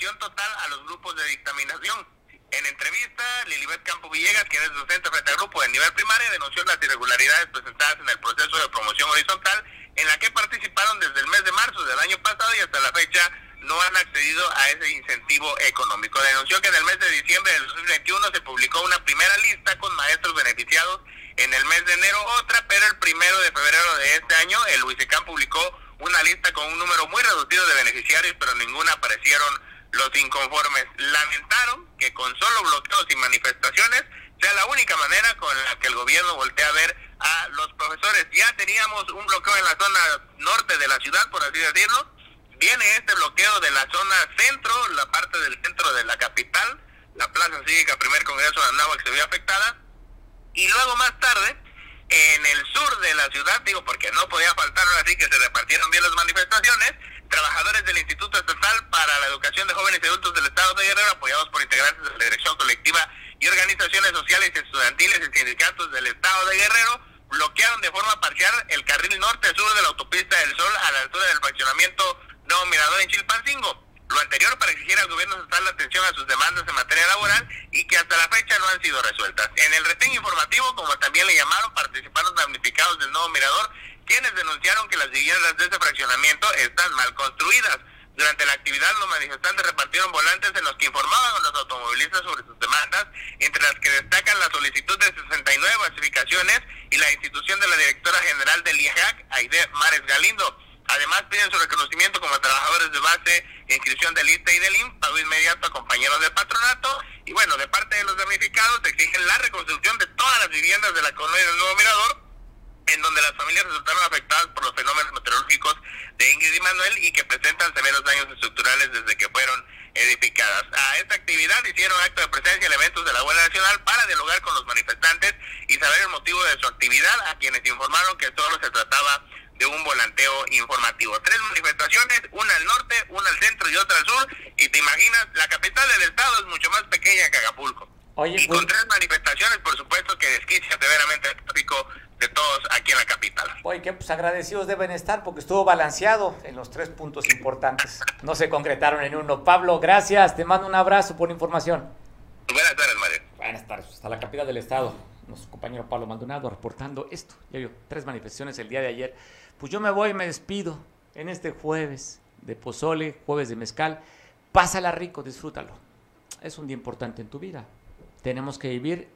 total a los grupos de dictaminación. En entrevista, Lilibet Campo Villegas, quien es docente frente al grupo de nivel primario, denunció las irregularidades presentadas en el proceso de promoción horizontal en la que participaron desde el mes de marzo del año pasado y hasta la fecha no han accedido a ese incentivo económico. Denunció que en el mes de diciembre del 2021 se publicó una primera lista con maestros beneficiados en el mes de enero otra, pero el primero de febrero de este año el UICECAM publicó una lista con un número muy reducido de beneficiarios, pero ninguna aparecieron los inconformes. Lamentaron que con solo bloqueos y manifestaciones sea la única manera con la que el gobierno voltea a ver a los profesores. Ya teníamos un bloqueo en la zona norte de la ciudad, por así decirlo. Viene este bloqueo de la zona centro, la parte del centro de la capital, la Plaza Cívica, primer Congreso de Anáhuac se vio afectada y luego más tarde, en el sur de la ciudad, digo porque no podía faltar así que se repartieron bien las manifestaciones, trabajadores del Instituto Estatal para la Educación de Jóvenes y Adultos del Estado de Guerrero, apoyados por integrantes de la Dirección Colectiva y organizaciones sociales y estudiantiles y sindicatos del Estado de Guerrero, bloquearon de forma parcial el carril norte-sur de la autopista del Sol a la altura del fraccionamiento Nuevo Mirador en Chilpancingo. Lo anterior para exigir al gobierno estatal la atención a sus demandas en materia laboral y que hasta la fecha no han sido resueltas. En el retén informativo, como también le llamaron, participaron damnificados del nuevo mirador, quienes denunciaron que las viviendas de este fraccionamiento están mal construidas. Durante la actividad, los manifestantes repartieron volantes en los que informaban a los automovilistas sobre sus demandas, entre las que destacan la solicitud de 69 basificaciones y la institución de la directora general del IEJAC, Aide Mares Galindo. Además, piden su reconocimiento como trabajadores de base, inscripción del ISTE y del IN, pago inmediato a compañeros del patronato. Y bueno, de parte de los damnificados, exigen la reconstrucción de todas las viviendas de la colonia del Nuevo Mirador, en donde las familias resultaron afectadas por los fenómenos meteorológicos de Ingrid y Manuel y que presentan severos daños estructurales desde que fueron edificadas. A esta actividad hicieron acto de presencia elementos de la Guardia Nacional para dialogar con los manifestantes y saber el motivo de su actividad, a quienes informaron que solo se trataba de un volanteo informativo. Tres manifestaciones, una al norte, una al centro y otra al sur, y te imaginas, la capital del estado es mucho más pequeña que Acapulco. y con tres manifestaciones, por supuesto, que desquicia severamente el tráfico de todos aquí en la capital. Oye, que pues agradecidos deben estar porque estuvo balanceado en los tres puntos importantes. No se concretaron en uno. Pablo, gracias. Te mando un abrazo por información. Buenas tardes, Mario. Buenas tardes. Hasta la capital del estado. Nuestro compañero Pablo Maldonado reportando esto. Ya vio, tres manifestaciones el día de ayer. Pues yo me voy y me despido en este jueves de pozole, jueves de mezcal. Pásala rico, disfrútalo. Es un día importante en tu vida. Tenemos que vivir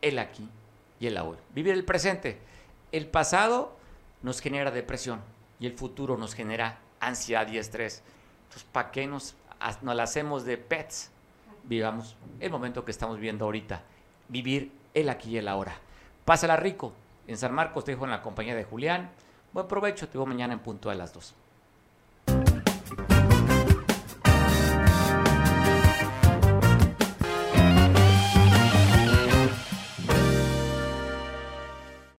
el aquí y el ahora. Vivir el presente. El pasado nos genera depresión y el futuro nos genera ansiedad y estrés. Entonces, ¿para qué nos, nos la hacemos de pets? Vivamos el momento que estamos viviendo ahorita. Vivir el aquí y el ahora. Pásala rico. En San Marcos te dejo en la compañía de Julián. Buen provecho, te veo mañana en punto de las dos.